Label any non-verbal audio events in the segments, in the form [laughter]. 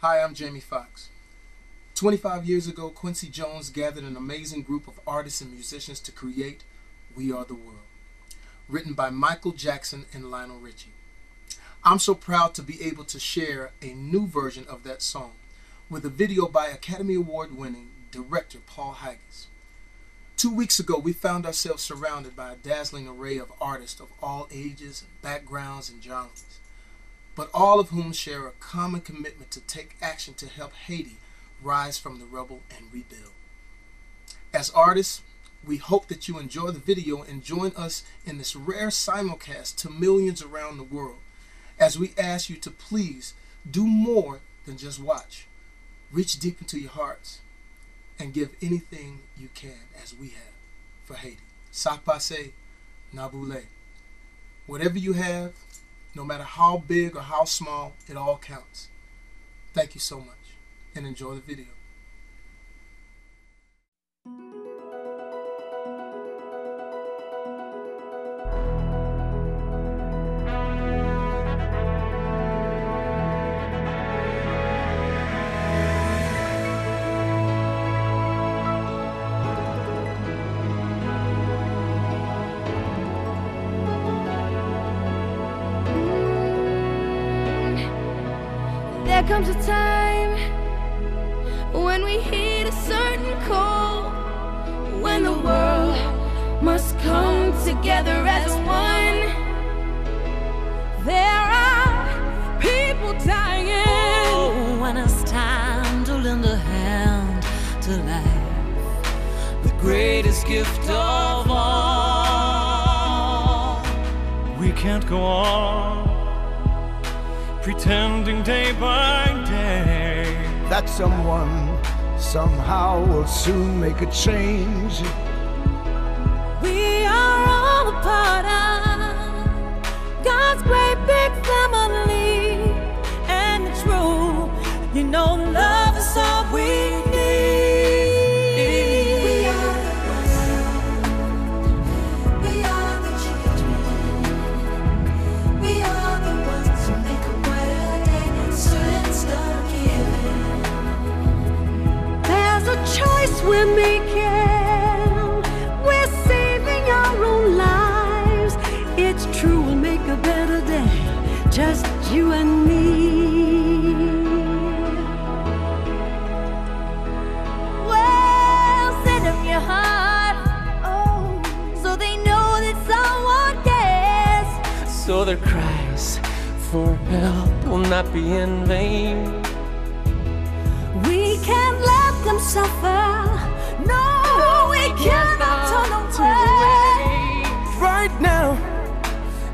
Hi, I'm Jamie Foxx. 25 years ago, Quincy Jones gathered an amazing group of artists and musicians to create We Are the World, written by Michael Jackson and Lionel Richie. I'm so proud to be able to share a new version of that song with a video by Academy Award winning director Paul Haggis. Two weeks ago, we found ourselves surrounded by a dazzling array of artists of all ages, backgrounds, and genres but all of whom share a common commitment to take action to help Haiti rise from the rubble and rebuild. As artists, we hope that you enjoy the video and join us in this rare simulcast to millions around the world as we ask you to please do more than just watch. Reach deep into your hearts and give anything you can as we have for Haiti. Sapase Nabule. Whatever you have, no matter how big or how small, it all counts. Thank you so much and enjoy the video. Comes a time when we hit a certain call, when the world must come together as one. There are people dying. Oh, when it's time to lend a hand to life, the greatest gift of all. We can't go on pretending day by day that someone somehow will soon make a change. We are all a part of God's great big family, and it's true. You know, love not be in vain. We can't let them suffer. No, we cannot turn away. Right now,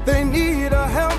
they need a helping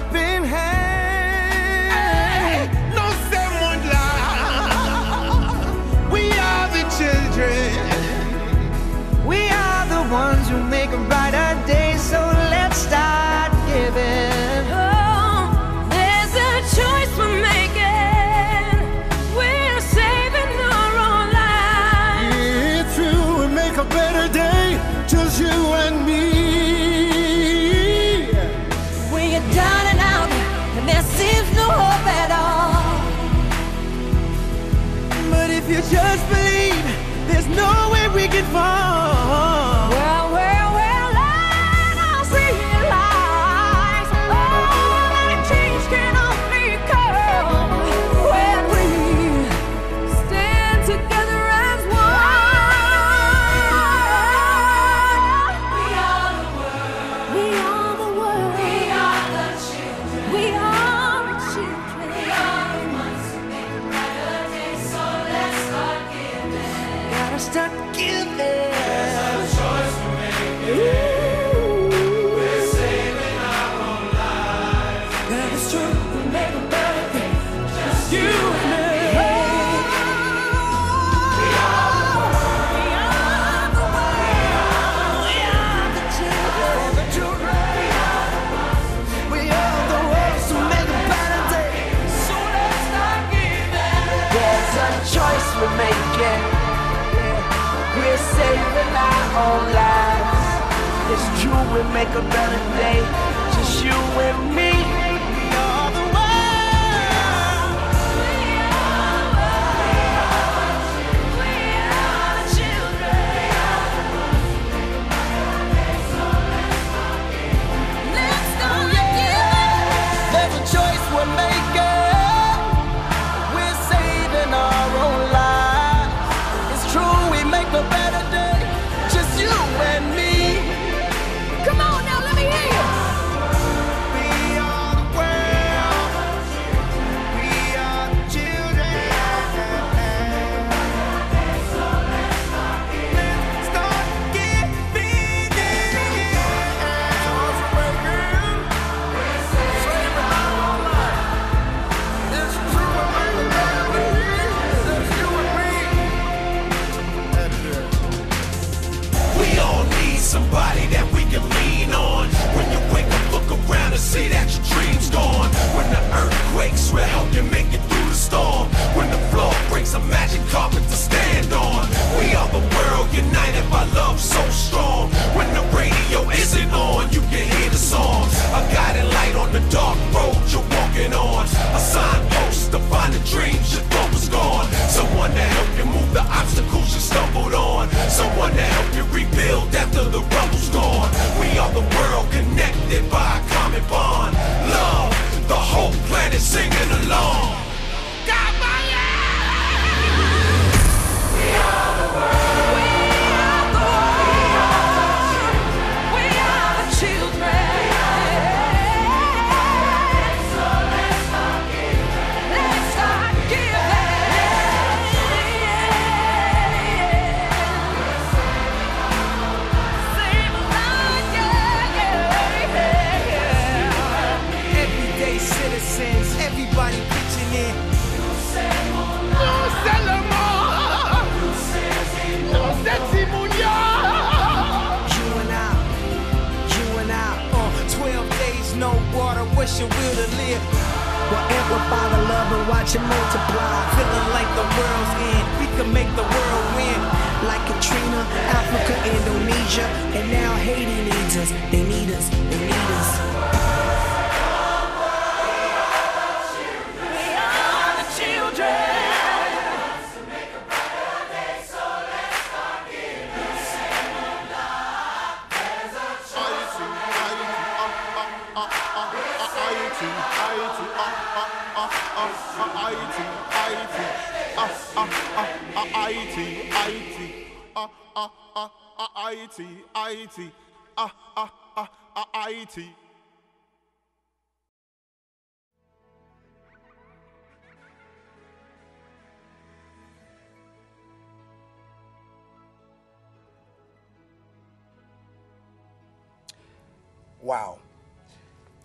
Wow.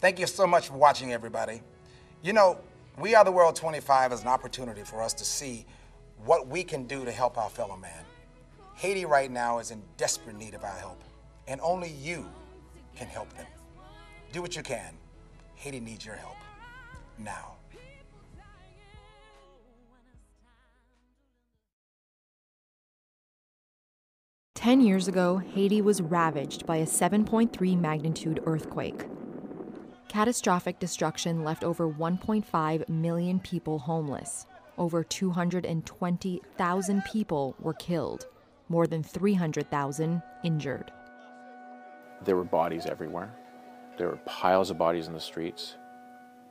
Thank you so much for watching, everybody. You know, We Are the World 25 is an opportunity for us to see what we can do to help our fellow man. Haiti right now is in desperate need of our help, and only you can help them. Do what you can. Haiti needs your help. Now. Ten years ago, Haiti was ravaged by a 7.3 magnitude earthquake. Catastrophic destruction left over 1.5 million people homeless. Over 220,000 people were killed, more than 300,000 injured. There were bodies everywhere. There were piles of bodies in the streets.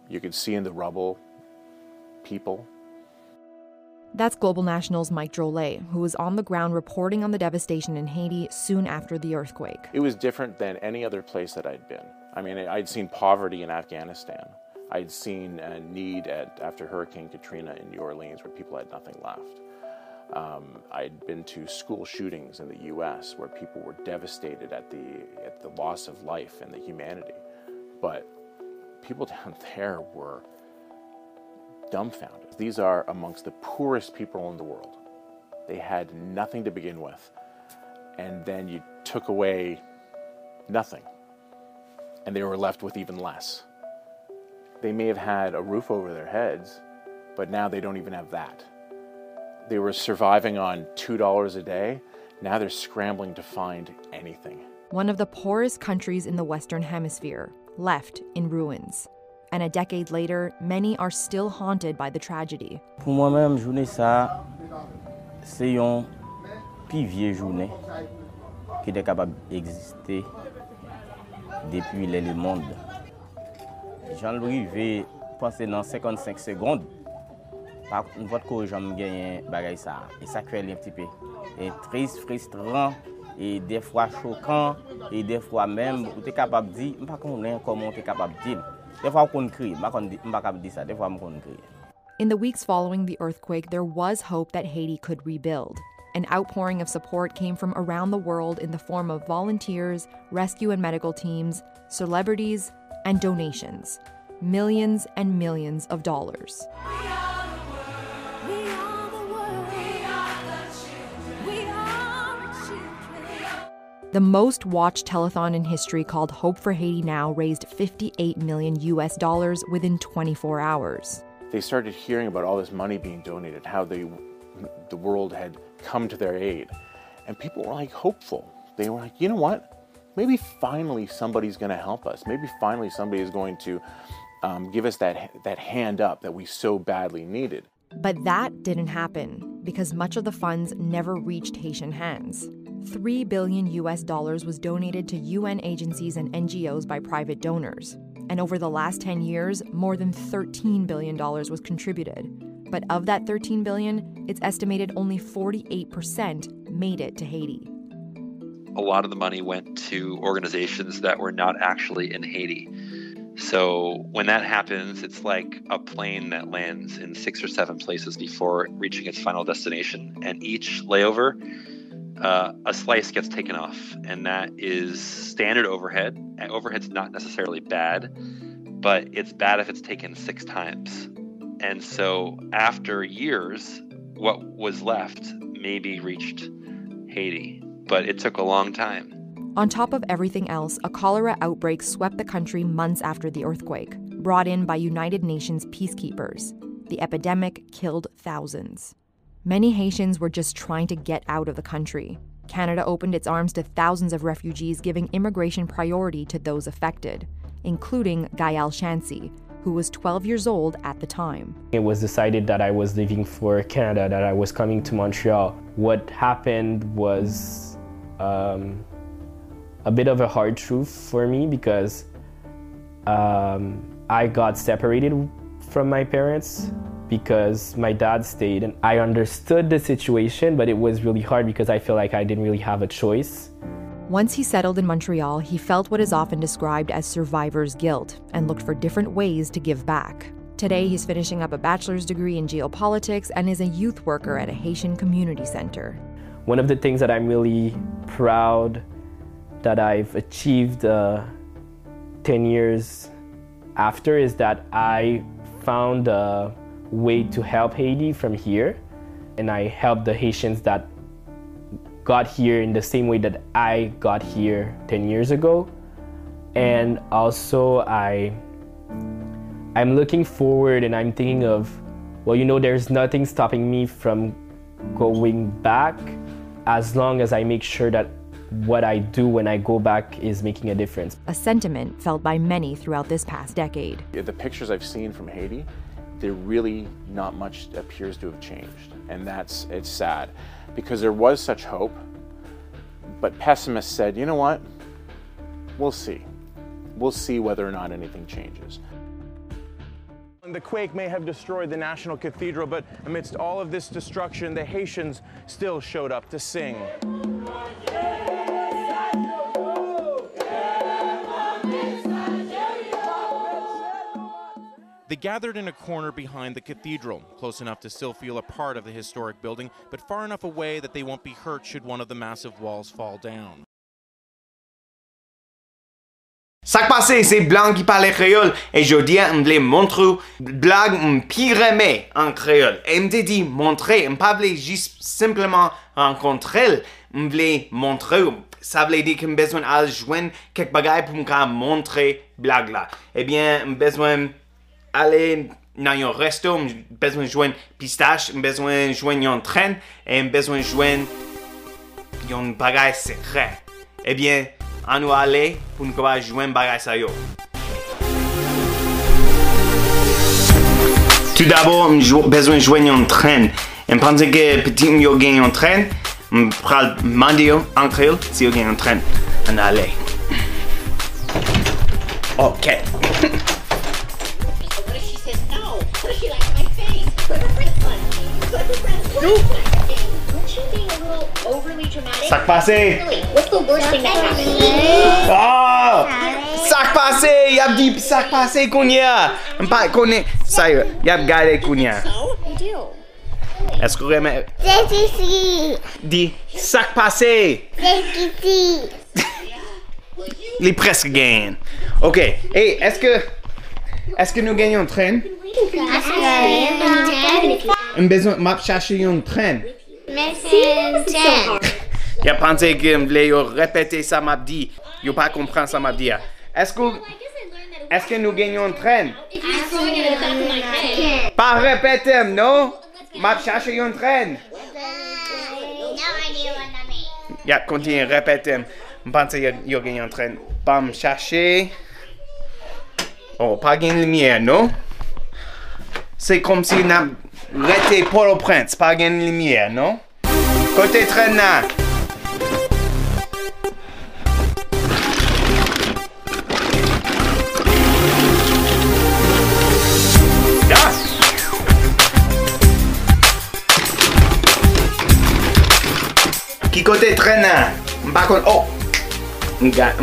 You could see in the rubble people. That's Global National's Mike Drolet, who was on the ground reporting on the devastation in Haiti soon after the earthquake. It was different than any other place that I'd been. I mean, I'd seen poverty in Afghanistan. I'd seen a need at, after Hurricane Katrina in New Orleans where people had nothing left. Um, I'd been to school shootings in the U.S. where people were devastated at the, at the loss of life and the humanity. But people [laughs] down there were dumbfounded. These are amongst the poorest people in the world. They had nothing to begin with, and then you took away nothing, and they were left with even less. They may have had a roof over their heads, but now they don't even have that. They were surviving on $2 a day. Now they're scrambling to find anything. One of the poorest countries in the Western Hemisphere, left in ruins. And a decade later, many are still haunted by the tragedy. Pour moi-même, journée ça, c'est une plus vieille journée qui était capable d'exister depi lè lè monde. Jean-Louis ve panse nan 55 segonde, pa mvot ko jom genyen bagay sa. E sa kwe lè mtipe. E tris, fristran, e defwa chokan, e defwa mèm, ou te kapab di, mpa kon lè koman te kapab di. Defwa kon kri, mpa kap di sa, defwa m kon kri. In the weeks following the earthquake, there was hope that Haiti could rebuild. An outpouring of support came from around the world in the form of volunteers, rescue and medical teams, celebrities, and donations. Millions and millions of dollars. The most watched telethon in history called Hope for Haiti Now raised 58 million US dollars within 24 hours. They started hearing about all this money being donated, how they, the world had come to their aid. And people were like hopeful. They were like, you know what? Maybe finally somebody's going to help us. Maybe finally somebody is going to um, give us that, that hand up that we so badly needed. But that didn't happen because much of the funds never reached Haitian hands. 3 billion US dollars was donated to UN agencies and NGOs by private donors. And over the last 10 years, more than 13 billion dollars was contributed. But of that 13 billion, it's estimated only 48% made it to Haiti. A lot of the money went to organizations that were not actually in Haiti. So when that happens, it's like a plane that lands in six or seven places before reaching its final destination. And each layover, uh, a slice gets taken off. And that is standard overhead. Overhead's not necessarily bad, but it's bad if it's taken six times. And so after years, what was left maybe reached Haiti, but it took a long time. On top of everything else, a cholera outbreak swept the country months after the earthquake, brought in by United Nations peacekeepers. The epidemic killed thousands. Many Haitians were just trying to get out of the country. Canada opened its arms to thousands of refugees, giving immigration priority to those affected, including Gael Shancy, who was 12 years old at the time. It was decided that I was leaving for Canada, that I was coming to Montreal. What happened was um, a bit of a hard truth for me because um, I got separated from my parents because my dad stayed and I understood the situation, but it was really hard because I feel like I didn't really have a choice. Once he settled in Montreal, he felt what is often described as survivor's guilt and looked for different ways to give back. Today, he's finishing up a bachelor's degree in geopolitics and is a youth worker at a Haitian community center. One of the things that I'm really proud that I've achieved uh, 10 years after is that I found a way to help Haiti from here. And I helped the Haitians that got here in the same way that I got here 10 years ago. And also, I, I'm looking forward and I'm thinking of, well, you know, there's nothing stopping me from going back as long as I make sure that what I do when I go back is making a difference. A sentiment felt by many throughout this past decade. The pictures I've seen from Haiti, there really not much appears to have changed. And that's, it's sad because there was such hope, but pessimists said, you know what? We'll see. We'll see whether or not anything changes. The quake may have destroyed the National Cathedral, but amidst all of this destruction, the Haitians still showed up to sing. They gathered in a corner behind the cathedral, close enough to still feel a part of the historic building, but far enough away that they won't be hurt should one of the massive walls fall down. Sak pase, se blan ki pale kreol, e jodi m vle montrou blag m pi reme an kreol. E m te di montre, m pa vle jis simplement. Ebyen, m bezwen ale nan yon resto, m bezwen jwen pistache, m bezwen jwen yon tren, e m bezwen jwen yon bagay sekre. Ebyen, an nou ale pou nou kapab jwen bagay sa yo. Tout d'abord, m bezwen jwen yon tren. M panse ke petit m yo yon tren, m pral mandi yo an krel si yo gen yon tren. An ale. Ok. Sak pase! What's the worst thing that happened? Ah! Sak pase! Yap di sak pase konya! Mpa konen sa yo. Yap gade konya. I do. Esko reme... C'est ici. Sak pase! C'est ici. Preske gen. Ok. Hey, eske... Eske nou gen yon tren? M bezon map chache yon tren. Ya panse ke m vle yo repete sa map di. Yo pa kompran sa map di ya. Esko... Eske nou gen yon tren? Pa repetem, no? Map chache yon tren. Ya, kontine repetem. M panse yo, gen yon tren. Pam chache... Oh, pa gen lumière, no? Se kom si nan rete Port-au-Prince, pa gen lumière, no? Kote tren nan. Ya! Ki kote tren nan? Mpa kon... Oh! Mga,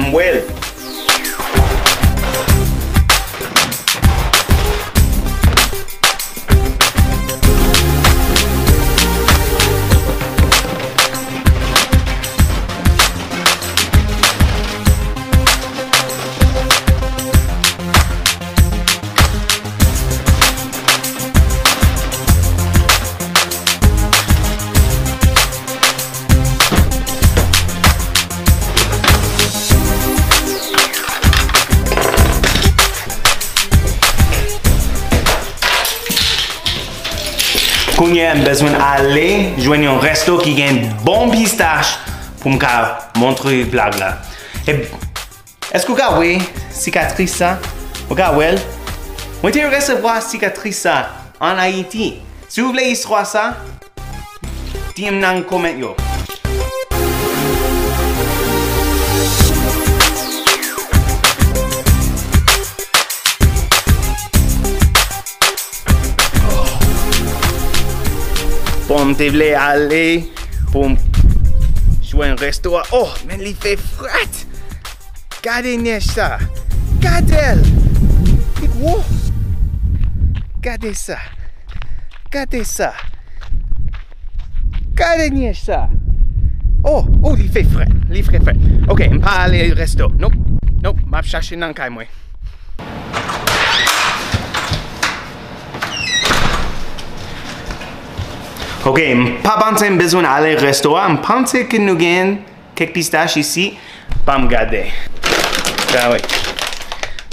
Kounye m bezwen ale jwen yon resto ki gen bon pistache pou m ka montre blag la. E, eskou ka we sikatris sa? Ou ka wel? Mwen te resevwa sikatris sa an Haiti. Si ou vle iswa sa, di m nan komen yo. pou m te vle ale, pou m jwen restoran. Oh, men li fe frat! Gade nej sa! Gade el! Dik wou! Gade sa! Gade sa! Gade nej sa! Oh, oh, li fe frat! Li fe frat! Ok, m pa ale restoran. Nope, nope, m ap chache nan kay mwen. Ok, m pa panse m bezwen ale resto, m panse ke nou gen kek pistache isi, pa m gade. Da we.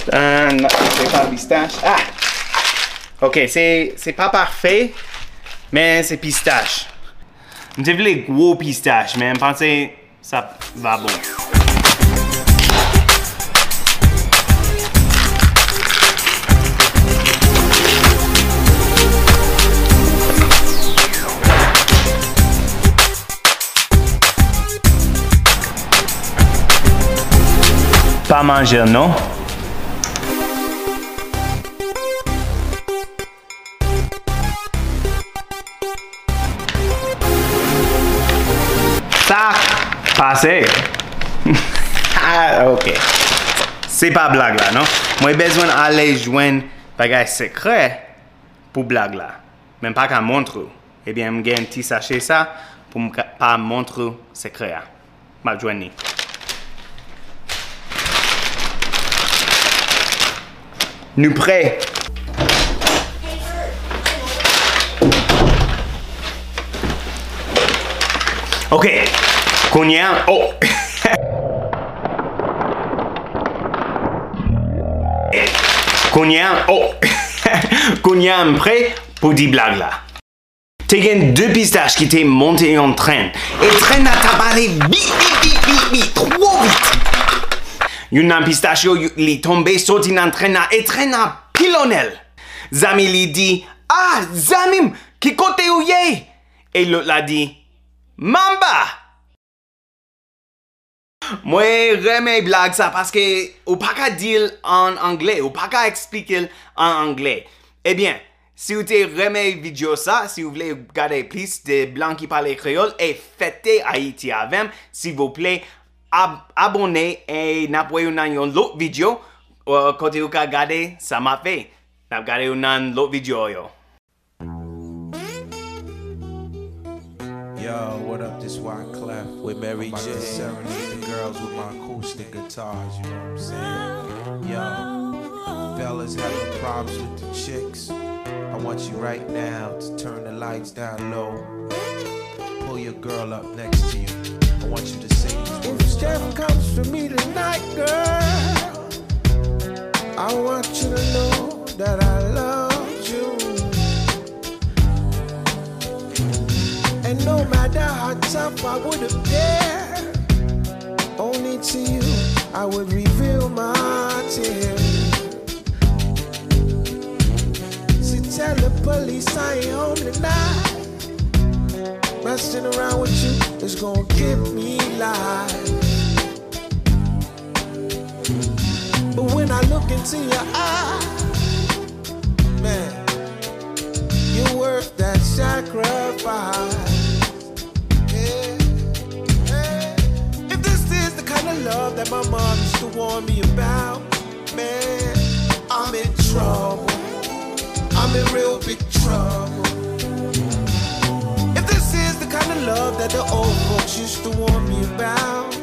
Dan, nan, se pa pistache. Ah! Ok, se, se pa parfait, men se pistache. Te vle gwo pistache, men m panse sa va bon. pa manje nou. Sa, pase. ok. Se pa blag la, non? Mwen bezwen ale jwen bagay sekre pou blag la. Men pa ka montrou. Ebyen eh mwen gen ti sache sa pou mwen pa montrou sekre a. Mwen jwen ni. Nou pre. Ok. Kounyen. Oh. [laughs] Kounyen. Oh. [laughs] Kounyen m pre pou di blag la. Te gen deux pistaches ki te monte en tren. E tren a tabale bit, bit, bit, bit, bit, trop vite. Yon nan yu- li tombe soti nan tren na, e tren na pilonel. Zami li di, ah, zamim, ki kote ou ye? E lot la di, mamba! Mwen reme blag sa paske ou pa ka dil an angle, ou pa ka explique an angle. Ebyen, si ou te reme video sa, si ou vle gade plis de blan ki pale kreol, e fete Haiti avem, si vous ple, ab abone eh, e napwe ou nan yon lot video, ou kote ou ka gade, sa ma fe. Nap gade ou nan lot video yo. Yo, what up? This Wyclef with Mary J. Serenade the girls with my acoustic guitars. You know what I'm saying? Yo, fellas having problems with the chicks. I want you right now to turn the lights down low. Pull your girl up next to you. I want you to words. Comes for me tonight, girl, I want you to know that I love you. And no matter how tough I would appear, only to you I would reveal my tears. So tell the police I ain't home tonight. Messing around with you is gonna give me life. But when I look into your eyes, man, you're worth that sacrifice. If this is the kind of love that my mom used to warn me about, man, I'm in trouble. I'm in real big trouble. If this is the kind of love that the old folks used to warn me about,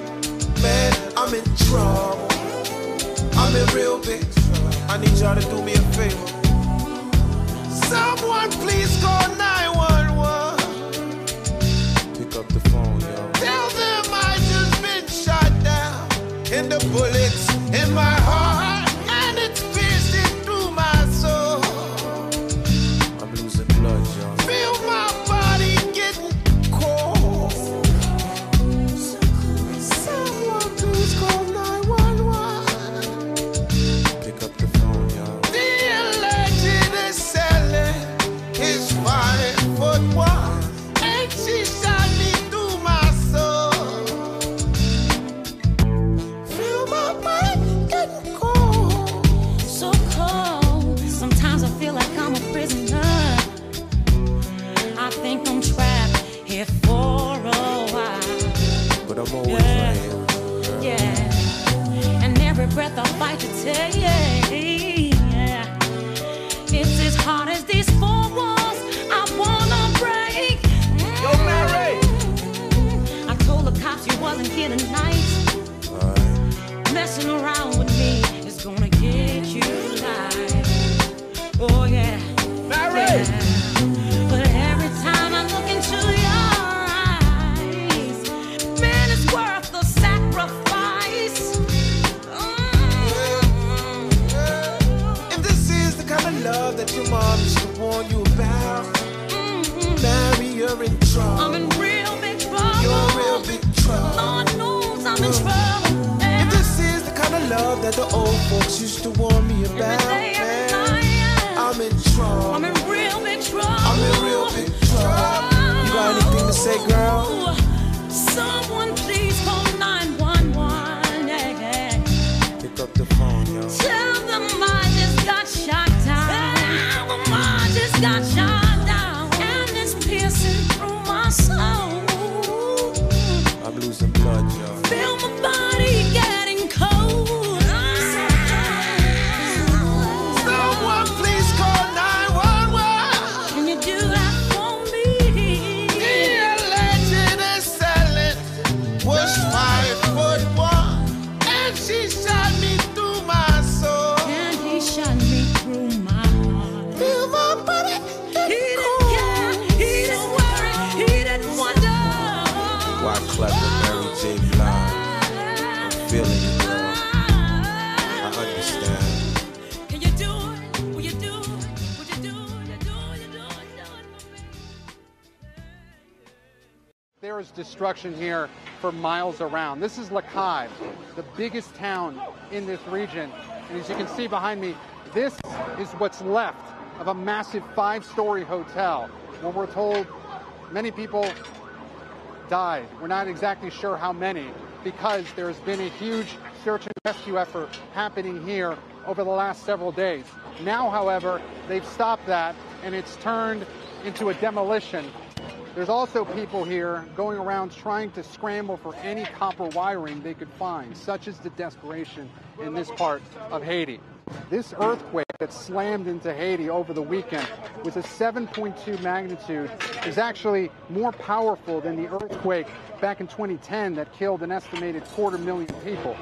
man, I'm in trouble. I'm in real big. I need y'all to do me a favor. Someone please call 911. Pick up the phone, yo. Tell them I just been shot down. And the bullets yeah, yeah. That the old folks used to warn me about, man, I'm in trouble. I'm in real big trouble. I'm in real big trouble. You got anything to say, girl? There is destruction here for miles around. This is Lakai, the biggest town in this region. And as you can see behind me, this is what's left of a massive five story hotel where we're told many people died. We're not exactly sure how many because there's been a huge search and rescue effort happening here over the last several days. Now, however, they've stopped that and it's turned into a demolition. There's also people here going around trying to scramble for any copper wiring they could find. Such is the desperation in this part of Haiti. This earthquake that slammed into Haiti over the weekend was a 7.2 magnitude, is actually more powerful than the earthquake back in 2010 that killed an estimated quarter million people.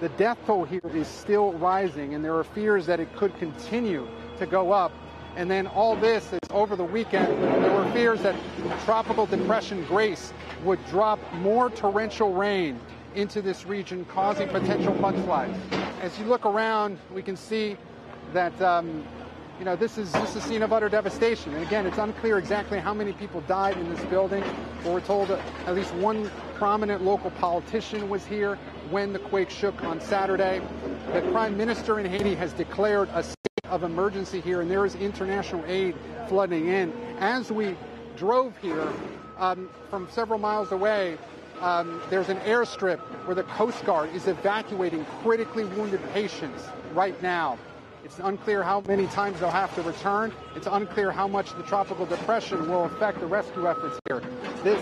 The death toll here is still rising, and there are fears that it could continue to go up. And then all this is over the weekend. Fears that Tropical Depression Grace would drop more torrential rain into this region, causing potential mudslides. As you look around, we can see that um, you know this is just a scene of utter devastation. And again, it's unclear exactly how many people died in this building. But we're told at least one prominent local politician was here when the quake shook on Saturday. The prime minister in Haiti has declared a of emergency here, and there is international aid flooding in. As we drove here um, from several miles away, um, there's an airstrip where the Coast Guard is evacuating critically wounded patients right now. It's unclear how many times they'll have to return. It's unclear how much the tropical depression will affect the rescue efforts here. This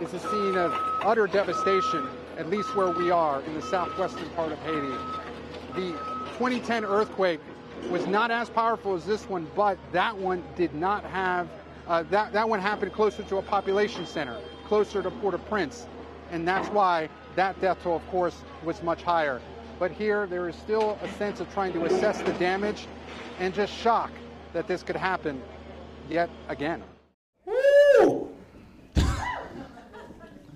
is a scene of utter devastation, at least where we are in the southwestern part of Haiti. The 2010 earthquake was not as powerful as this one, but that one did not have, uh, that, that one happened closer to a population center, closer to Port-au-Prince. And that's why that death toll, of course, was much higher. But here, there is still a sense of trying to assess the damage and just shock that this could happen yet again.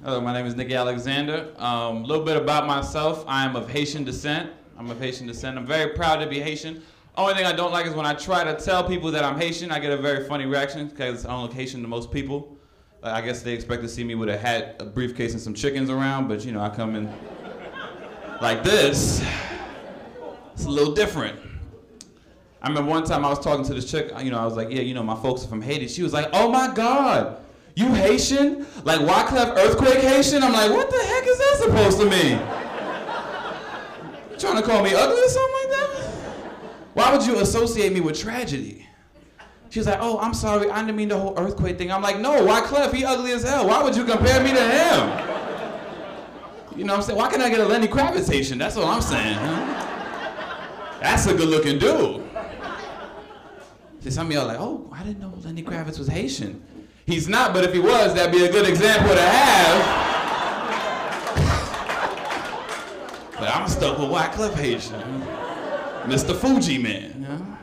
Hello, my name is Nicky Alexander. A um, little bit about myself. I am of Haitian descent. I'm of Haitian descent. I'm very proud to be Haitian. Only thing I don't like is when I try to tell people that I'm Haitian, I get a very funny reaction because I don't look Haitian to most people. I guess they expect to see me with a hat, a briefcase, and some chickens around, but you know, I come in like this. It's a little different. I remember one time I was talking to this chick, you know, I was like, yeah, you know, my folks are from Haiti. She was like, oh my God, you Haitian? Like Wyclef earthquake Haitian? I'm like, what the heck is that supposed to mean? Trying to call me ugly or something? Why would you associate me with tragedy? She's like, oh, I'm sorry, I didn't mean the whole earthquake thing. I'm like, no, why Clef? He ugly as hell. Why would you compare me to him? You know what I'm saying? Why can't I get a Lenny Kravitz That's what I'm saying. Huh? That's a good looking dude. See, some of y'all like, oh, I didn't know Lenny Kravitz was Haitian. He's not, but if he was, that'd be a good example to have. But I'm stuck with Wycliffe Haitian. Mr. Fuji Man. Yeah?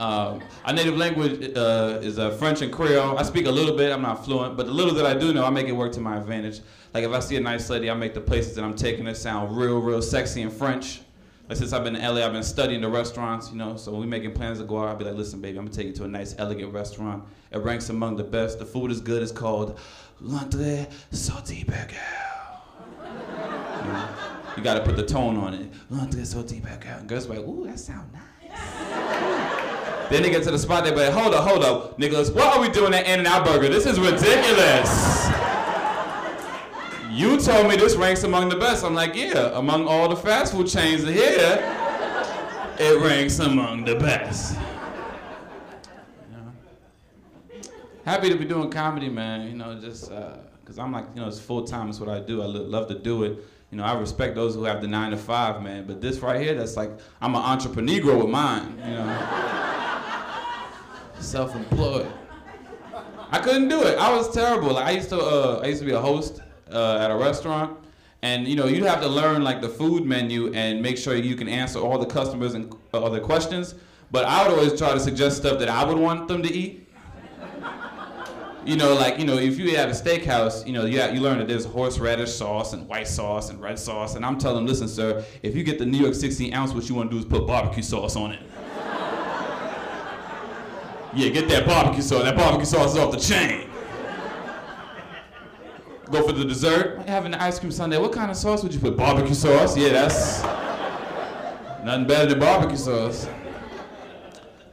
Um, our native language uh, is uh, French and Creole. I speak a little bit, I'm not fluent, but the little that I do know, I make it work to my advantage. Like if I see a nice lady, I make the places that I'm taking it sound real, real sexy in French. Like since I've been in LA, I've been studying the restaurants, you know, so when we're making plans to go out. I'll be like, listen, baby, I'm gonna take you to a nice, elegant restaurant. It ranks among the best. The food is good. It's called L'Entrée Sauté Burger. You, gotta put the tone on it. L'Entrée Sauté Burger. And girls like, ooh, that sound nice. Then they get to the spot, they be like, hold up, hold up, Nicholas, what are we doing at In-N-Out Burger? This is ridiculous. You told me this ranks among the best. I'm like, yeah, among all the fast food chains here, it ranks among the best. Happy to be doing comedy, man. You know, just uh, because I'm like, you know, it's full time. It's what I do. I lo- love to do it. You know, I respect those who have the nine to five, man. But this right here, that's like, I'm an entrepreneur with mine. You know, [laughs] self-employed. I couldn't do it. I was terrible. Like, I used to, uh, I used to be a host uh, at a restaurant, and you know, you'd have to learn like the food menu and make sure you can answer all the customers and uh, other questions. But I would always try to suggest stuff that I would want them to eat. You know, like you know, if you have a steakhouse, you know, you you learn that there's horseradish sauce and white sauce and red sauce, and I'm telling them, listen, sir, if you get the New York 16 ounce, what you want to do is put barbecue sauce on it. Yeah, get that barbecue sauce. That barbecue sauce is off the chain. Go for the dessert. Having the ice cream sundae. What kind of sauce would you put? Barbecue sauce? Yeah, that's nothing better than barbecue sauce.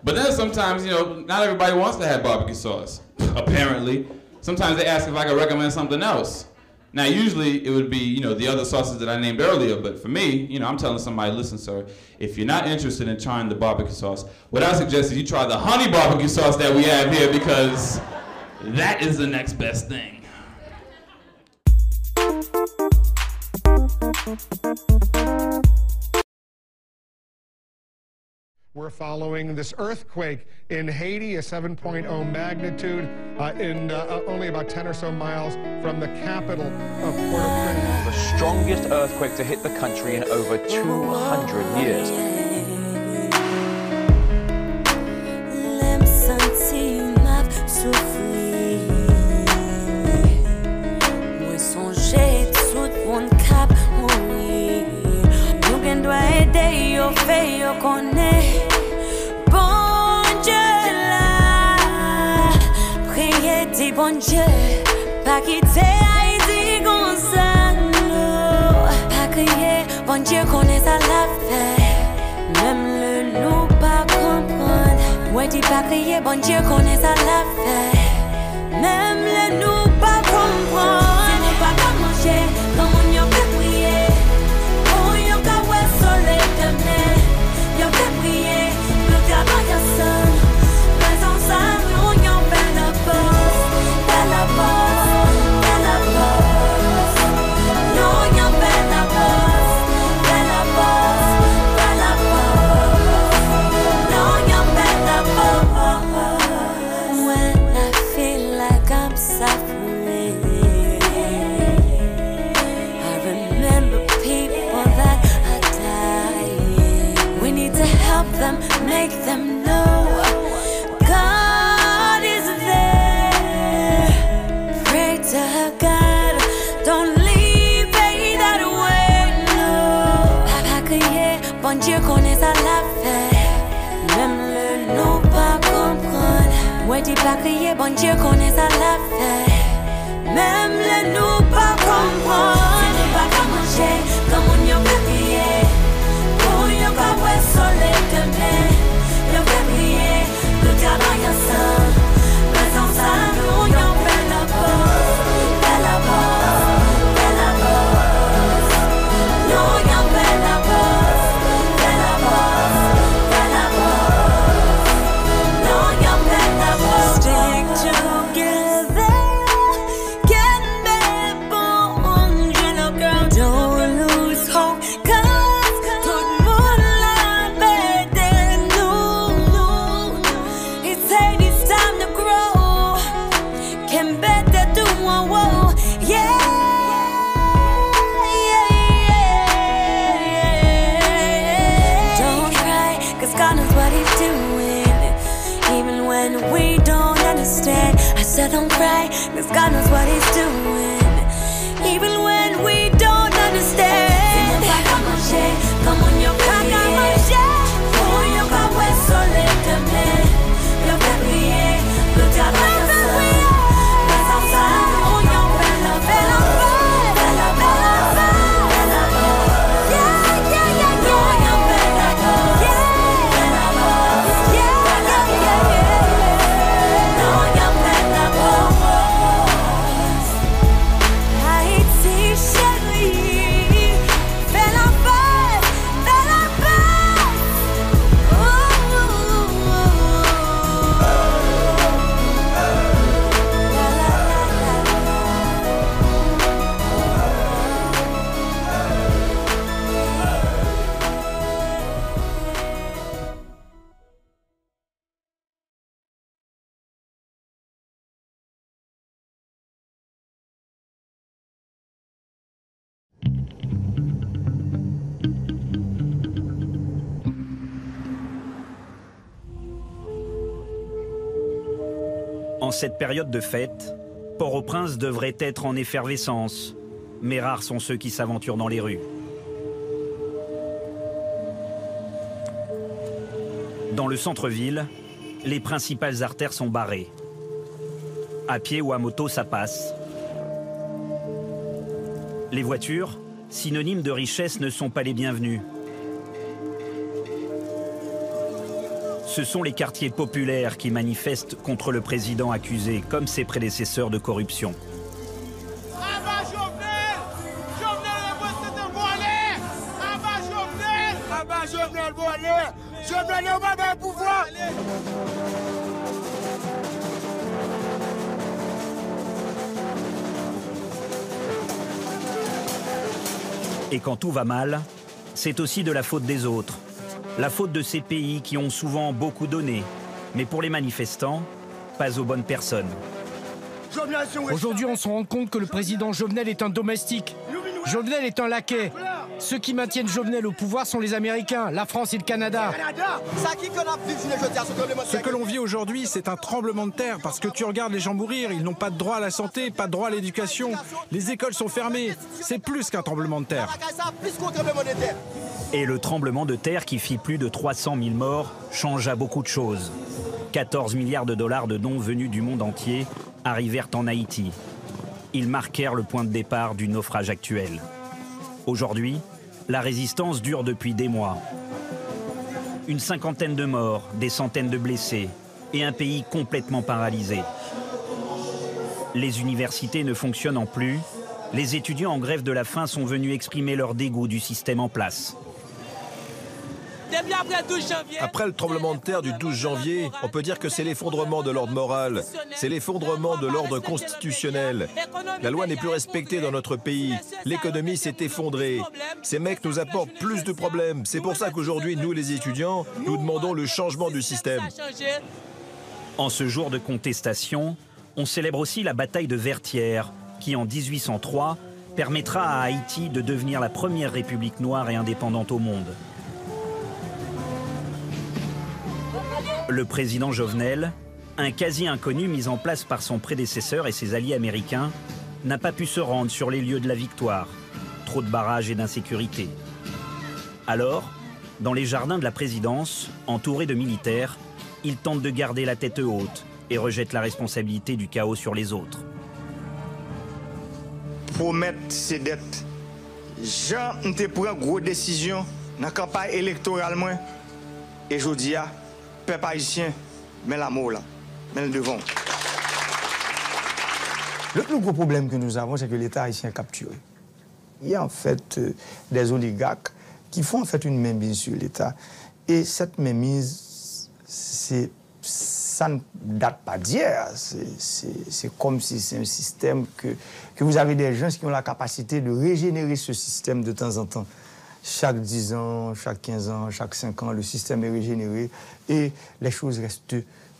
But then sometimes, you know, not everybody wants to have barbecue sauce, [laughs] apparently. Sometimes they ask if I can recommend something else. Now, usually it would be, you know, the other sauces that I named earlier, but for me, you know, I'm telling somebody, listen, sir, if you're not interested in trying the barbecue sauce, what I suggest is you try the honey barbecue sauce that we have here because that is the next best thing. We're following this earthquake in Haiti, a 7.0 magnitude, uh, in uh, uh, only about 10 or so miles from the capital of Port-au-Prince. The strongest earthquake to hit the country in over 200 years. L'aime sentir m'a souffrir bon Dje, pa kite a iti gonsan nou. Pa kriye, bon Dje konen sa la fe. Mem le nou pa kompran. Mwen di pa kriye, bon Dje konen sa la fe. Mem le nou pas cette période de fête, Port-au-Prince devrait être en effervescence, mais rares sont ceux qui s'aventurent dans les rues. Dans le centre-ville, les principales artères sont barrées. À pied ou à moto, ça passe. Les voitures, synonymes de richesse, ne sont pas les bienvenues. Ce sont les quartiers populaires qui manifestent contre le président accusé, comme ses prédécesseurs de corruption. Et quand tout va mal, c'est aussi de la faute des autres. La faute de ces pays qui ont souvent beaucoup donné, mais pour les manifestants, pas aux bonnes personnes. Aujourd'hui, on se rend compte que le président Jovenel est un domestique. Jovenel est un laquais. Ceux qui maintiennent Jovenel au pouvoir sont les Américains, la France et le Canada. Ce que l'on vit aujourd'hui, c'est un tremblement de terre parce que tu regardes les gens mourir, ils n'ont pas de droit à la santé, pas de droit à l'éducation, les écoles sont fermées. C'est plus qu'un tremblement de terre. Et le tremblement de terre qui fit plus de 300 000 morts changea beaucoup de choses. 14 milliards de dollars de dons venus du monde entier arrivèrent en Haïti. Ils marquèrent le point de départ du naufrage actuel. Aujourd'hui, la résistance dure depuis des mois. Une cinquantaine de morts, des centaines de blessés et un pays complètement paralysé. Les universités ne fonctionnant plus, les étudiants en grève de la faim sont venus exprimer leur dégoût du système en place. Après le tremblement de terre du 12 janvier, on peut dire que c'est l'effondrement de l'ordre moral, c'est l'effondrement de l'ordre constitutionnel. La loi n'est plus respectée dans notre pays, l'économie s'est effondrée. Ces mecs nous apportent plus de problèmes. C'est pour ça qu'aujourd'hui, nous les étudiants, nous demandons le changement du système. En ce jour de contestation, on célèbre aussi la bataille de Vertières, qui en 1803 permettra à Haïti de devenir la première république noire et indépendante au monde. Le président Jovenel, un quasi-inconnu mis en place par son prédécesseur et ses alliés américains, n'a pas pu se rendre sur les lieux de la victoire. Trop de barrages et d'insécurité. Alors, dans les jardins de la présidence, entouré de militaires, il tente de garder la tête haute et rejette la responsabilité du chaos sur les autres. promettre ses dettes. Jean te prend gros décision dans la campagne électorale. Et je dis peuple haïtien, mais la mot là, mais le devant. Le plus gros problème que nous avons, c'est que l'État haïtien est capturé. Il y a en fait euh, des oligarques qui font en fait une mainmise sur l'État. Et cette mainmise, ça ne date pas d'hier. C'est comme si c'est un système que, que vous avez des gens qui ont la capacité de régénérer ce système de temps en temps. Chaque 10 ans, chaque 15 ans, chaque 5 ans, le système est régénéré et les choses restent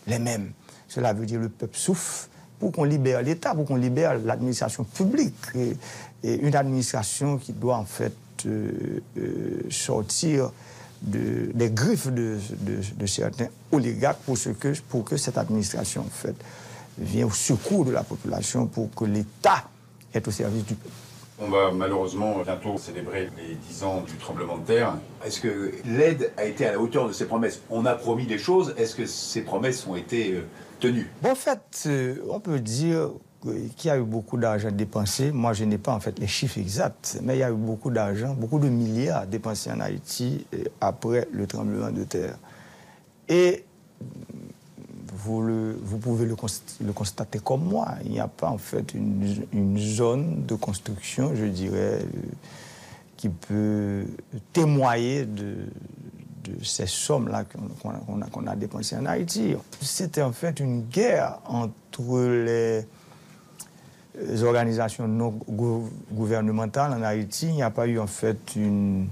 les mêmes. Cela veut dire que le peuple souffre pour qu'on libère l'État, pour qu'on libère l'administration publique. Et, une administration qui doit en fait euh, euh, sortir de- des griffes de, certains oligarques pour, ce que, pour que cette administration en fait, vienne au secours de la population pour que l'État est au service du peuple. On va malheureusement bientôt célébrer les 10 ans du tremblement de terre. Est-ce que l'aide a été à la hauteur de ses promesses? On a promis des choses, est-ce que ces promesses ont été euh, tenues? Bon, en fait, euh, on peut dire qu'il y a eu beaucoup d'argent dépensé. Moi, je n'ai pas en fait les chiffres exacts, mais il y a eu beaucoup d'argent, beaucoup de milliards dépensés en Haïti euh, après le tremblement de terre. Et vous, pouvez le, const- le constater comme moi. Il n'y a pas en fait une, zone de construction, je dirais, euh, qui peut témoigner de, ces sommes-là qu'on a, dépensées en Haïti. C'était en fait une guerre entre les les organisations non gou- gouvernementales en Haïti. Il n'y a pas eu en fait une,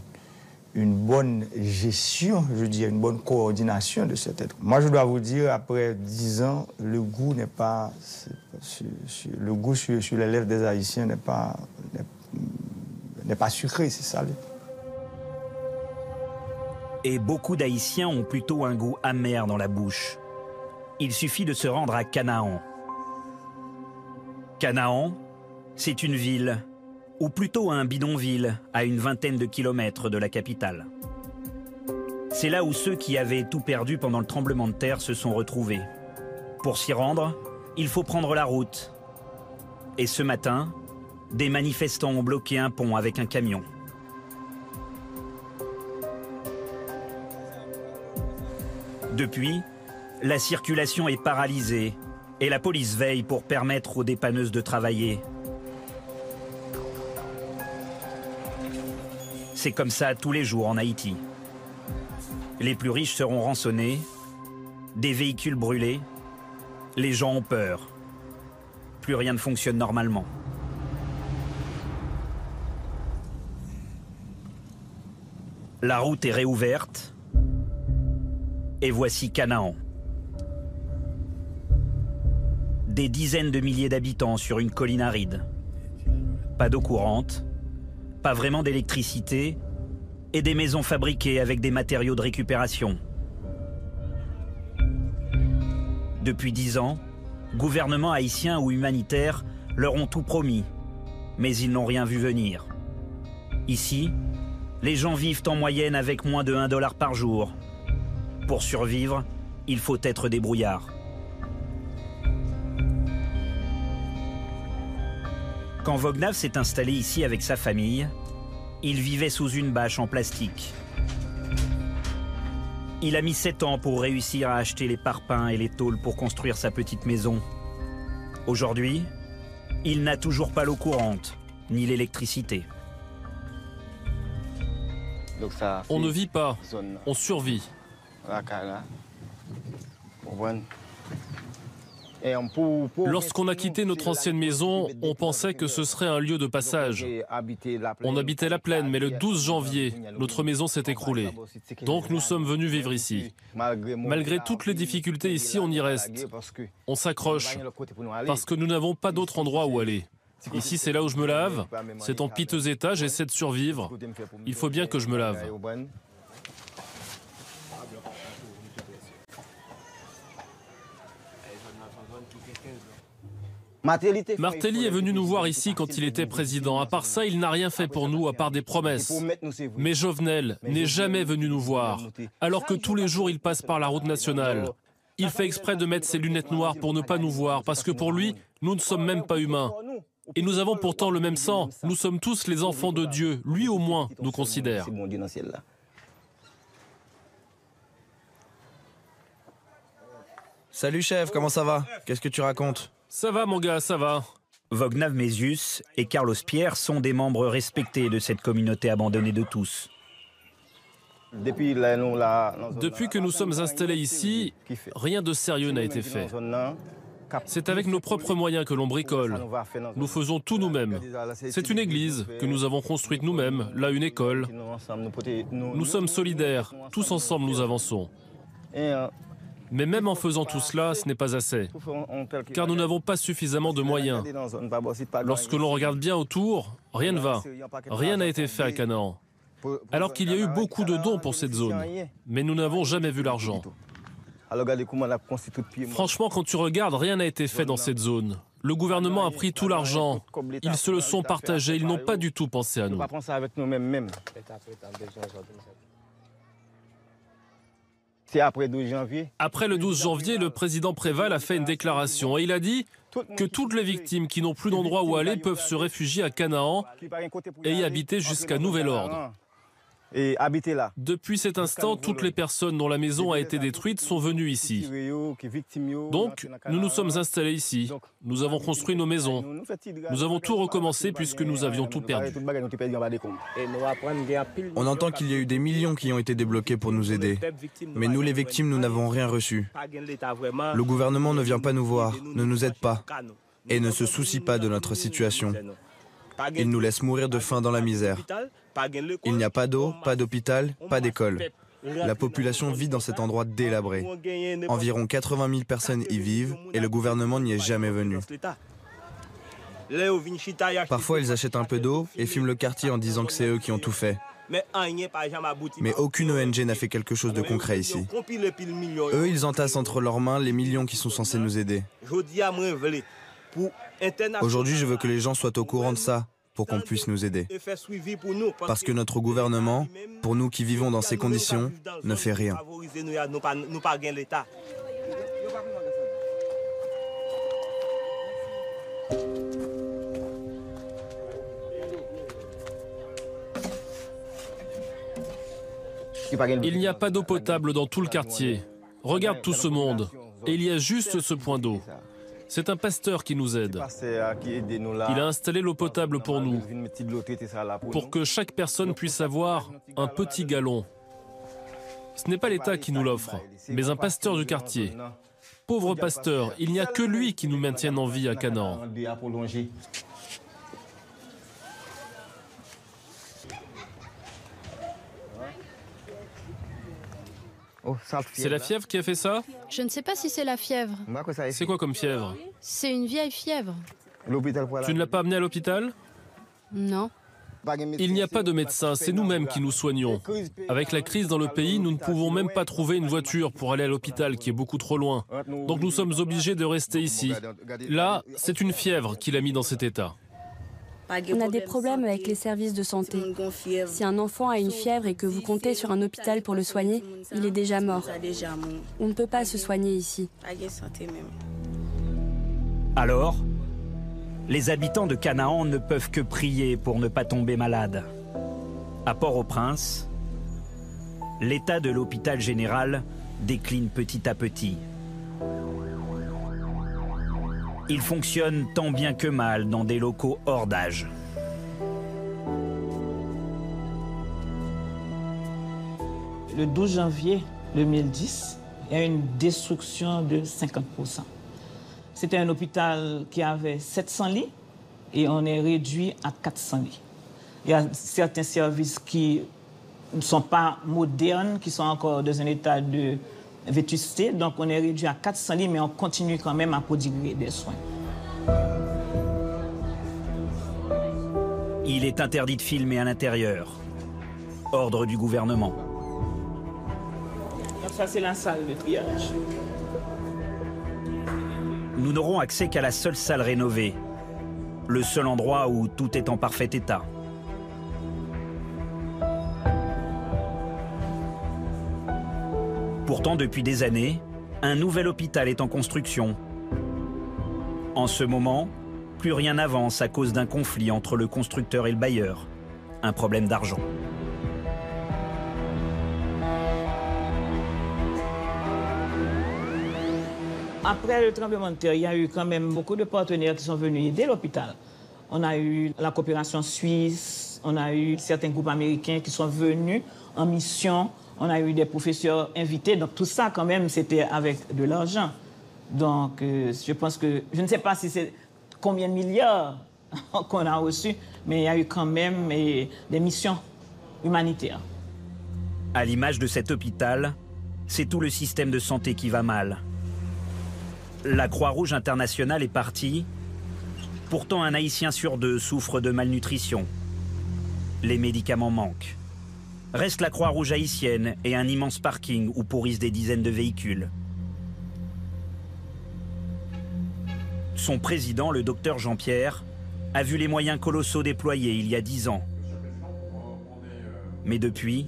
une bonne gestion, je dirais, une bonne coordination de cette aide. Moi, je dois vous dire, après dix ans, le goût n'est pas... sur- le goût sur, les lèvres des Haïtiens n'est pas, n'est pas sucré, c'est salé. Et beaucoup d'Haïtiens ont plutôt un goût amer dans la bouche. Il suffit de se rendre à Canaan. Canaan, c'est une ville, ou plutôt un bidonville, à une vingtaine de kilomètres de la capitale. C'est là où ceux qui avaient tout perdu pendant le tremblement de terre se sont retrouvés. Pour s'y rendre, il faut prendre la route. Et ce matin, des manifestants ont bloqué un pont avec un camion. Depuis, la circulation est paralysée et la police veille pour permettre aux dépanneuses de travailler. C'est comme ça tous les jours en Haïti. Les plus riches seront rançonnés, des véhicules brûlés, les gens ont peur. Plus rien ne fonctionne normalement. La route est réouverte et voici Canaan. Des dizaines de milliers d'habitants sur une colline aride. Pas d'eau courante, pas vraiment d'électricité et des maisons fabriquées avec des matériaux de récupération. Depuis dix ans, gouvernements haïtiens ou humanitaires leur ont tout promis, mais ils n'ont rien vu venir. Ici, les gens vivent en moyenne avec moins de 1 dollar par jour. Pour survivre, il faut être débrouillard. Quand Vognav s'est installé ici avec sa famille, il vivait sous une bâche en plastique. Il a mis 7 ans pour réussir à acheter les parpaings et les tôles pour construire sa petite maison. Aujourd'hui, il n'a toujours pas l'eau courante, ni l'électricité. On ne vit pas, on survit. Lorsqu'on a quitté notre ancienne maison, on pensait que ce serait un lieu de passage. On habitait la plaine, mais le 12 janvier, notre maison s'est écroulée. Donc nous sommes venus vivre ici. Malgré toutes les difficultés ici, on y reste. On s'accroche, parce que nous n'avons pas d'autre endroit où aller. Ici, c'est là où je me lave. C'est en piteux état, j'essaie de survivre. Il faut bien que je me lave. Martelly est venu nous voir ici quand il était président. À part ça, il n'a rien fait pour nous, à part des promesses. Mais Jovenel n'est jamais venu nous voir, alors que tous les jours il passe par la route nationale. Il fait exprès de mettre ses lunettes noires pour ne pas nous voir, parce que pour lui, nous ne sommes même pas humains. Et nous avons pourtant le même sang. Nous sommes tous les enfants de Dieu. Lui au moins nous considère. Salut chef, comment ça va? Qu'est-ce que tu racontes? Ça va mon gars, ça va. Vognav Mésius et Carlos Pierre sont des membres respectés de cette communauté abandonnée de tous. Depuis que nous sommes installés ici, rien de sérieux n'a été fait. C'est avec nos propres moyens que l'on bricole. Nous faisons tout nous-mêmes. C'est une église que nous avons construite nous-mêmes, là une école. Nous sommes solidaires, tous ensemble nous avançons. Mais même en faisant tout cela, ce n'est pas assez, car nous n'avons pas suffisamment de moyens. Lorsque l'on regarde bien autour, rien ne va. Rien n'a été fait à Canaan. Alors qu'il y a eu beaucoup de dons pour cette zone. Mais nous n'avons jamais vu l'argent. Franchement, quand tu regardes, rien n'a été fait dans cette zone. Le gouvernement a pris tout l'argent. Ils se le sont partagés. Ils n'ont pas du tout pensé à nous. Après le 12 janvier, le président Préval a fait une déclaration et il a dit que toutes les victimes qui n'ont plus d'endroit où aller peuvent se réfugier à Canaan et y habiter jusqu'à nouvel ordre. Et habiter là. Depuis cet instant, toutes les personnes dont la maison a été détruite sont venues ici. Donc, nous nous sommes installés ici. Nous avons construit nos maisons. Nous avons tout recommencé puisque nous avions tout perdu. On entend qu'il y a eu des millions qui ont été débloqués pour nous aider. Mais nous, les victimes, nous n'avons rien reçu. Le gouvernement ne vient pas nous voir, ne nous aide pas et ne se soucie pas de notre situation. Il nous laisse mourir de faim dans la misère. Il n'y a pas d'eau, pas d'hôpital, pas d'école. La population vit dans cet endroit délabré. Environ 80 000 personnes y vivent et le gouvernement n'y est jamais venu. Parfois, ils achètent un peu d'eau et fument le quartier en disant que c'est eux qui ont tout fait. Mais aucune ONG n'a fait quelque chose de concret ici. Eux, ils entassent entre leurs mains les millions qui sont censés nous aider. Aujourd'hui, je veux que les gens soient au courant de ça pour qu'on puisse nous aider. Parce que notre gouvernement, pour nous qui vivons dans ces conditions, ne fait rien. Il n'y a pas d'eau potable dans tout le quartier. Regarde tout ce monde. Et il y a juste ce point d'eau. C'est un pasteur qui nous aide. Il a installé l'eau potable pour nous, pour que chaque personne puisse avoir un petit galon. Ce n'est pas l'État qui nous l'offre, mais un pasteur du quartier. Pauvre pasteur, il n'y a que lui qui nous maintienne en vie à Canaan. C'est la fièvre qui a fait ça Je ne sais pas si c'est la fièvre. C'est quoi comme fièvre C'est une vieille fièvre. Tu ne l'as pas amené à l'hôpital Non. Il n'y a pas de médecin, c'est nous-mêmes qui nous soignons. Avec la crise dans le pays, nous ne pouvons même pas trouver une voiture pour aller à l'hôpital qui est beaucoup trop loin. Donc nous sommes obligés de rester ici. Là, c'est une fièvre qui l'a mis dans cet état. On a des problèmes avec les services de santé. Si un enfant a une fièvre et que vous comptez sur un hôpital pour le soigner, il est déjà mort. On ne peut pas se soigner ici. Alors, les habitants de Canaan ne peuvent que prier pour ne pas tomber malades. À Port-au-Prince, l'état de l'hôpital général décline petit à petit. Il fonctionne tant bien que mal dans des locaux hors d'âge. Le 12 janvier 2010, il y a eu une destruction de 50%. C'était un hôpital qui avait 700 lits et on est réduit à 400 lits. Il y a certains services qui ne sont pas modernes, qui sont encore dans un état de vétusté. Donc on est réduit à 400 lits, mais on continue quand même à prodiguer des soins. Il est interdit de filmer à l'intérieur. Ordre du gouvernement. Donc ça, c'est la salle de triage. Nous n'aurons accès qu'à la seule salle rénovée. Le seul endroit où tout est en parfait état. Pourtant, depuis des années, un nouvel hôpital est en construction. En ce moment, plus rien n'avance à cause d'un conflit entre le constructeur et le bailleur. Un problème d'argent. Après le tremblement de terre, il y a eu quand même beaucoup de partenaires qui sont venus aider l'hôpital. On a eu la coopération suisse, on a eu certains groupes américains qui sont venus en mission, on a eu des professeurs invités. Donc tout ça, quand même, c'était avec de l'argent. Donc euh, je pense que, je ne sais pas si c'est combien de milliards [laughs] qu'on a reçus, mais il y a eu quand même des missions humanitaires. À l'image de cet hôpital, c'est tout le système de santé qui va mal. La Croix-Rouge internationale est partie. Pourtant, un Haïtien sur deux souffre de malnutrition. Les médicaments manquent. Reste la Croix-Rouge haïtienne et un immense parking où pourrissent des dizaines de véhicules. Son président, le docteur Jean-Pierre, a vu les moyens colossaux déployés il y a dix ans. Mais depuis,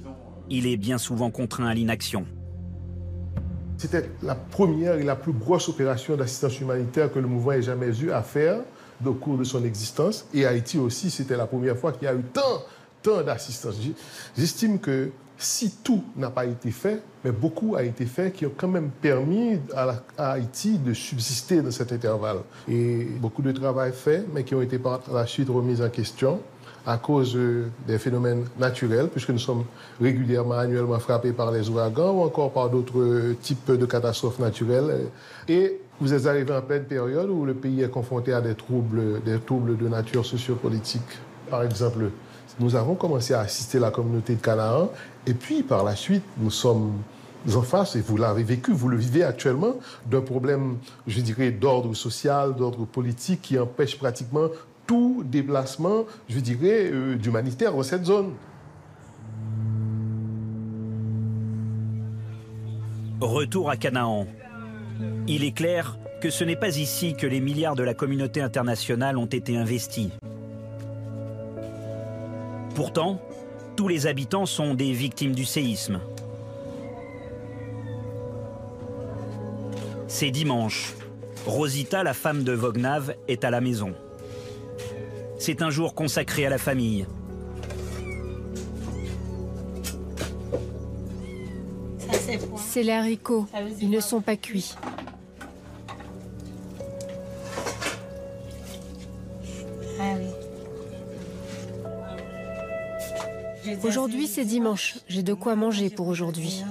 il est bien souvent contraint à l'inaction. C'était la première et la plus grosse opération d'assistance humanitaire que le mouvement ait jamais eu à faire au cours de son existence. Et Haïti aussi, c'était la première fois qu'il y a eu tant, d'assistance. J'estime que si tout n'a pas été fait, mais beaucoup a été fait qui ont quand même permis à Haïti de subsister dans cet intervalle. Et beaucoup de travail fait, mais qui ont été par la suite remis en question à cause euh, des phénomènes naturels, puisque nous sommes régulièrement, annuellement frappés par les ouragans ou encore par d'autres euh, types de catastrophes naturelles. Et vous êtes arrivé en pleine période où le pays est confronté à des troubles, des troubles de nature sociopolitique. Par exemple, nous avons commencé à assister la communauté de Canaan, et puis par la suite, nous sommes en face, et vous l'avez vécu, vous le vivez actuellement, d'un problème, je dirais, d'ordre social, d'ordre politique, qui empêche pratiquement tout déplacement, je dirais, euh, d'humanitaire dans cette zone. Retour à Canaan. Il est clair que ce n'est pas ici que les milliards de la communauté internationale ont été investis. Pourtant, tous les habitants sont des victimes du séisme. C'est dimanche. Rosita, la femme de Vognav, est à la maison. C'est un jour consacré à la famille. C'est les haricots. Ils ne sont pas cuits. Aujourd'hui, c'est dimanche. J'ai de quoi manger pour aujourd'hui.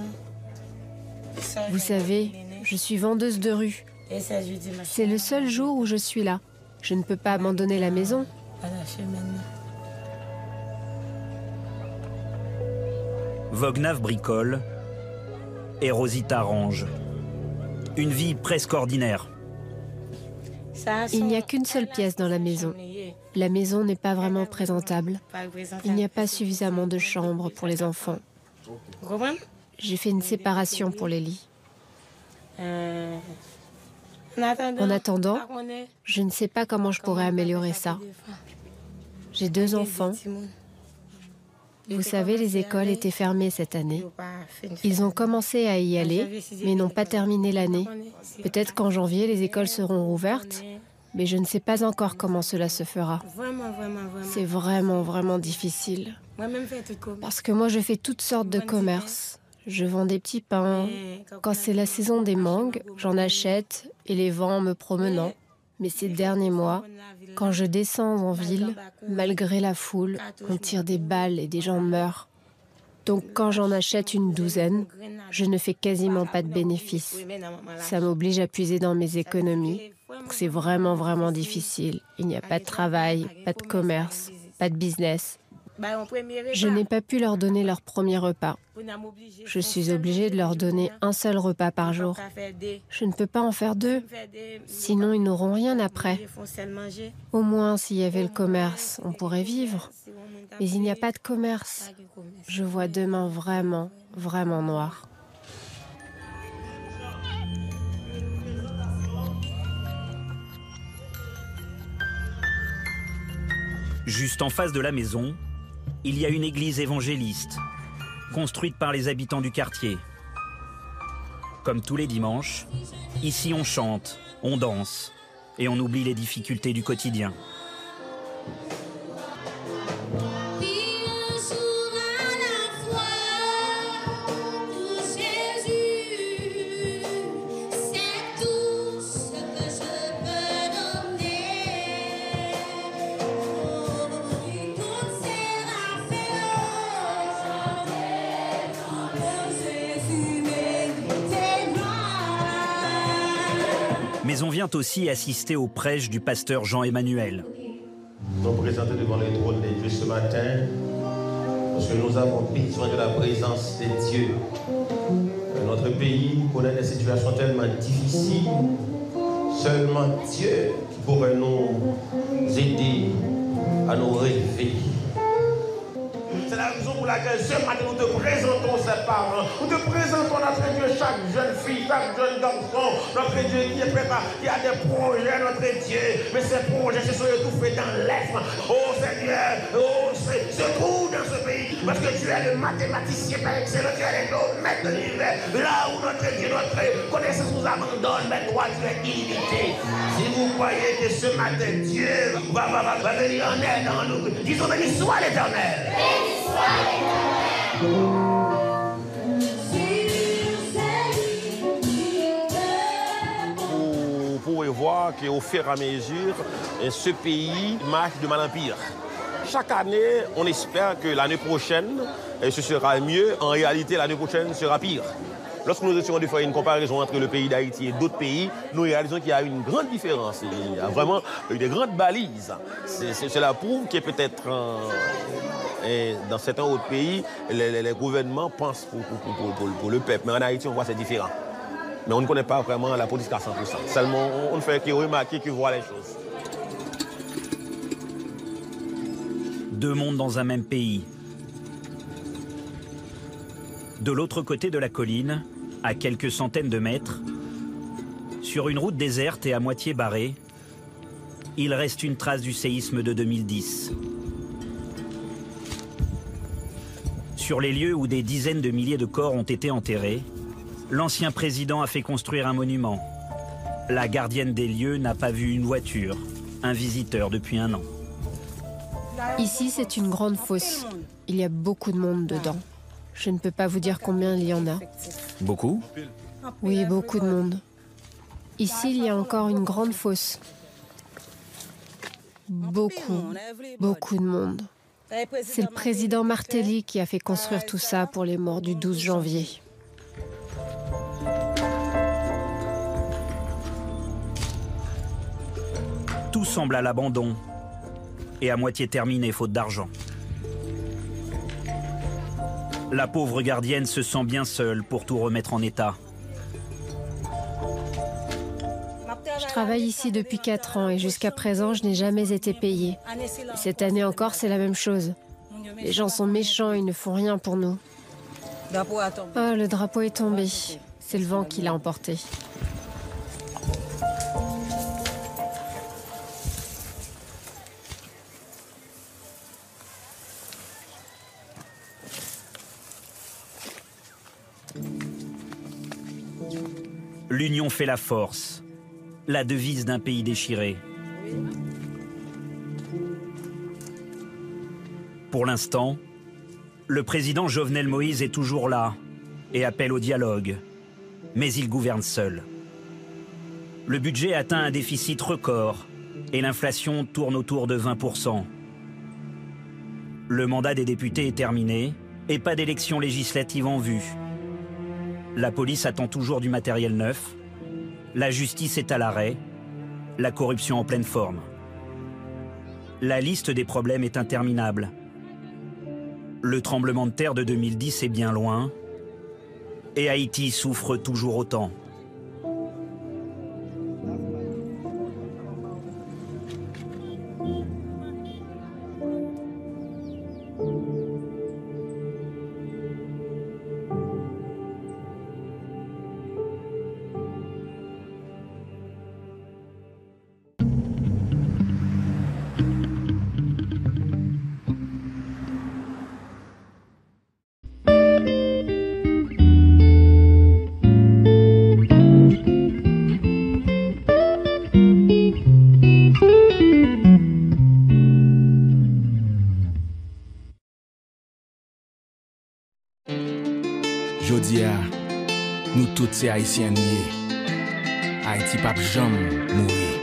Vous savez, je suis vendeuse de rue. C'est le seul jour où je suis là. Je ne peux pas abandonner la maison. Vognav bricole et Rosita range. Une vie presque ordinaire. Il n'y a qu'une seule pièce dans la maison. La maison n'est pas vraiment présentable. Il n'y a pas suffisamment de chambres pour les enfants. J'ai fait une séparation pour les lits. En attendant, je ne sais pas comment je pourrais améliorer ça. J'ai deux enfants. Vous savez, les écoles étaient fermées cette année. Ils ont commencé à y aller, mais n'ont pas terminé l'année. Peut-être qu'en janvier, les écoles seront rouvertes, mais je ne sais pas encore comment cela se fera. C'est vraiment, vraiment difficile. Parce que moi, je fais toutes sortes de commerces. Je vends des petits pains. Quand c'est la saison des mangues, j'en achète et les vends en me promenant. Mais ces derniers mois, quand je descends en ville, malgré la foule, on tire des balles et des gens meurent. Donc quand j'en achète une douzaine, je ne fais quasiment pas de bénéfices. Ça m'oblige à puiser dans mes économies. C'est vraiment, vraiment difficile. Il n'y a pas de travail, pas de commerce, pas de business. Je n'ai pas pu leur donner leur premier repas. Je suis obligée de leur donner un seul repas par jour. Je ne peux pas en faire deux, sinon ils n'auront rien après. Au moins, s'il y avait le commerce, on pourrait vivre. Mais il n'y a pas de commerce. Je vois demain vraiment, vraiment noir. Juste en face de la maison, il y a une église évangéliste, construite par les habitants du quartier. Comme tous les dimanches, ici on chante, on danse et on oublie les difficultés du quotidien. Aussi assister au prêche du pasteur Jean-Emmanuel. Nous sommes présentés devant les trônes des dieux ce matin parce que nous avons besoin de la présence des dieux. Notre pays connaît des situations tellement difficiles. Seulement Dieu pourrait nous aider à nous relever. Laquelle ce matin nous te présentons ces parents. Nous te présentons notre Dieu, chaque jeune fille, chaque jeune garçon, notre Dieu qui est préparé, qui a des projets, notre Dieu. Mais ces projets se sont étouffés dans l'être. Oh Seigneur, oh, se trouve dans ce pays. Parce que tu es le mathématicien par excellence, tu es le maître de l'univers. Là où notre Dieu, notre connaissance nous abandonne, mais toi tu es illimité. Si vous croyez que ce matin Dieu va venir en aide en nous, disons béni soit l'éternel. Vous pouvez voir qu'au fur et à mesure, ce pays marche de mal en pire. Chaque année, on espère que l'année prochaine, ce sera mieux. En réalité, l'année prochaine sera pire. Lorsque nous essayons de faire une comparaison entre le pays d'Haïti et d'autres pays, nous réalisons qu'il y a une grande différence. Il y a vraiment des grandes balises. Cela prouve que peut-être dans certains autres pays, les, gouvernements pensent pour, le peuple. Mais en Haïti, on voit c'est différent. Mais on ne connaît pas vraiment la politique à 100%. Seulement, on ne fait que remarquer, que voir les choses. Deux mondes dans un même pays. De l'autre côté de la colline, à quelques centaines de mètres, sur une route déserte et à moitié barrée, il reste une trace du séisme de 2010. Sur les lieux où des dizaines de milliers de corps ont été enterrés, l'ancien président a fait construire un monument. La gardienne des lieux n'a pas vu une voiture, un visiteur depuis un an. Ici, c'est une grande fosse. Il y a beaucoup de monde dedans. Je ne peux pas vous dire combien il y en a. Beaucoup Oui, beaucoup de monde. Ici, il y a encore une grande fosse. Beaucoup, beaucoup de monde. C'est le président Martelly qui a fait construire tout ça pour les morts du 12 janvier. Tout semble à l'abandon et à moitié terminé faute d'argent. La pauvre gardienne se sent bien seule pour tout remettre en état. Je travaille ici depuis 4 ans et jusqu'à présent, je n'ai jamais été payée. Cette année encore, c'est la même chose. Les gens sont méchants, ils ne font rien pour nous. Oh, le drapeau est tombé. C'est le vent qui l'a emporté. L'union fait la force, la devise d'un pays déchiré. Pour l'instant, le président Jovenel Moïse est toujours là et appelle au dialogue, mais il gouverne seul. Le budget atteint un déficit record et l'inflation tourne autour de 20%. Le mandat des députés est terminé et pas d'élection législative en vue. La police attend toujours du matériel neuf. La justice est à l'arrêt. La corruption en pleine forme. La liste des problèmes est interminable. Le tremblement de terre de 2010 est bien loin. Et Haïti souffre toujours autant. C'est haïtien Haïti pape jam mourir.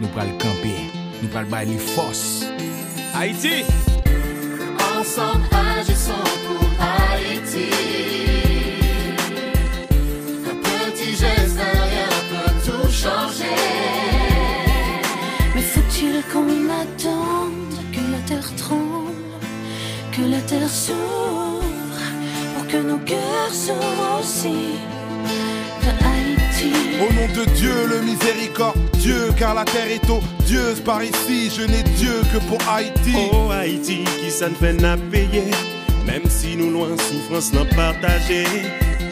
Nous pral camper, nous pral bay les forces. Haïti! Ensemble agissons pour Haïti. Un petit geste, rien peut tout changer. Mais faut-il qu'on attende que la terre tremble, que la terre s'ouvre, pour que nos cœurs s'ouvrent aussi? Au nom de Dieu, le miséricorde, Dieu, car la terre est odieuse par ici. Je n'ai Dieu que pour Haïti. Oh Haïti, qui ça ne fait n'a payer, même si nous loin souffrance n'a partagé.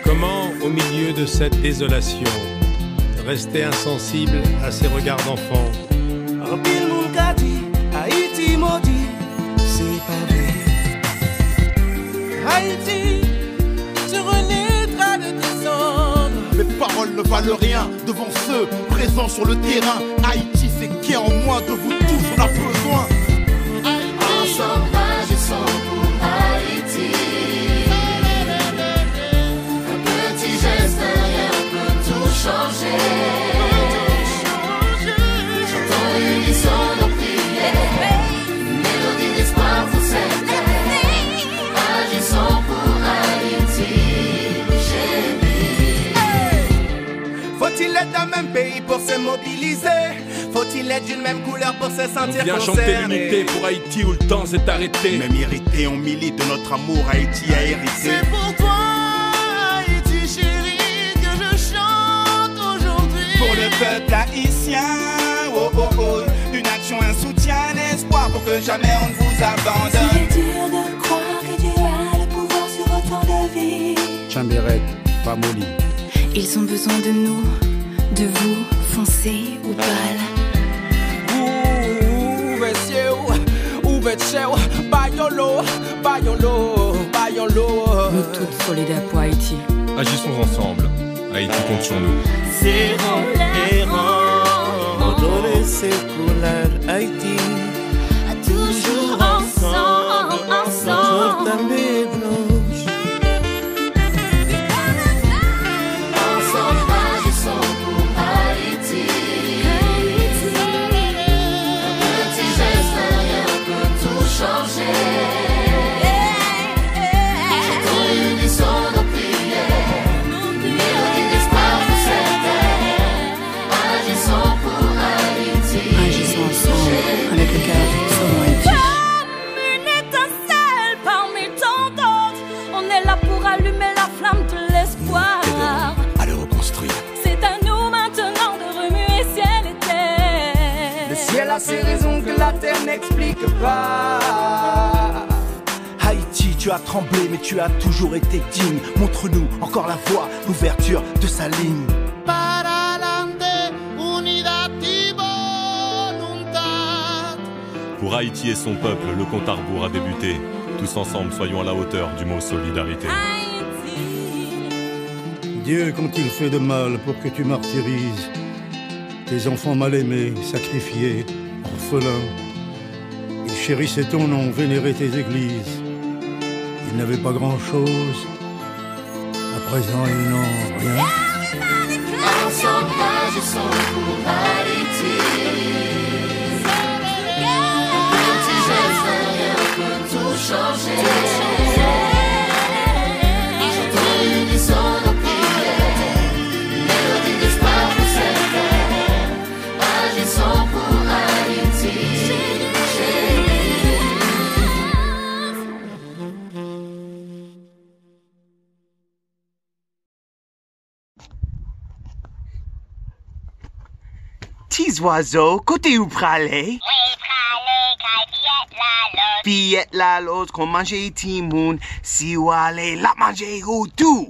Comment, au milieu de cette désolation, rester insensible à ces regards d'enfants En pile Haïti maudit, c'est pas vrai. Haïti, devant ceux présents sur le terrain. Haïti, c'est qui en moi de vous tous, on a besoin. Ensemble, agissons pour Haïti. Un petit geste, rien peut tout changer. Faut-il être d'un même pays pour se mobiliser? Faut-il être d'une même couleur pour se On sentir vient chanter l'unité pour Haïti où le temps s'est arrêté. Même irrité, on milite de notre amour. Haïti a hérité. C'est pour toi, Haïti chérie, que je chante aujourd'hui. Pour le peuple haïtien, oh oh oh, une action, un soutien, un espoir pour que jamais on ne vous abandonne. Il est dur de croire que Dieu a le pouvoir sur autant de vies. Chamberet, pas Molly. Ils ont besoin de nous, de vous, foncez ou pâle. Nous toutes solidaires pour Haïti. Agissons ensemble. Haïti compte sur nous. Les rangs, donner ses couleurs, Haïti. Toujours ensemble, Ensemble, son peuple, le compte à rebours a débuté. Tous ensemble, soyons à la hauteur du mot solidarité. Dieu, quand il fait de mal pour que tu martyrises tes enfants mal aimés, sacrifiés, orphelins, ils chérissaient ton nom, vénéraient tes églises. Ils n'avaient pas grand-chose. À présent, ils n'ont rien. Petits oiseaux, côté où pralé? Piyet la los kon manje iti moun, si wale la manje ou tou.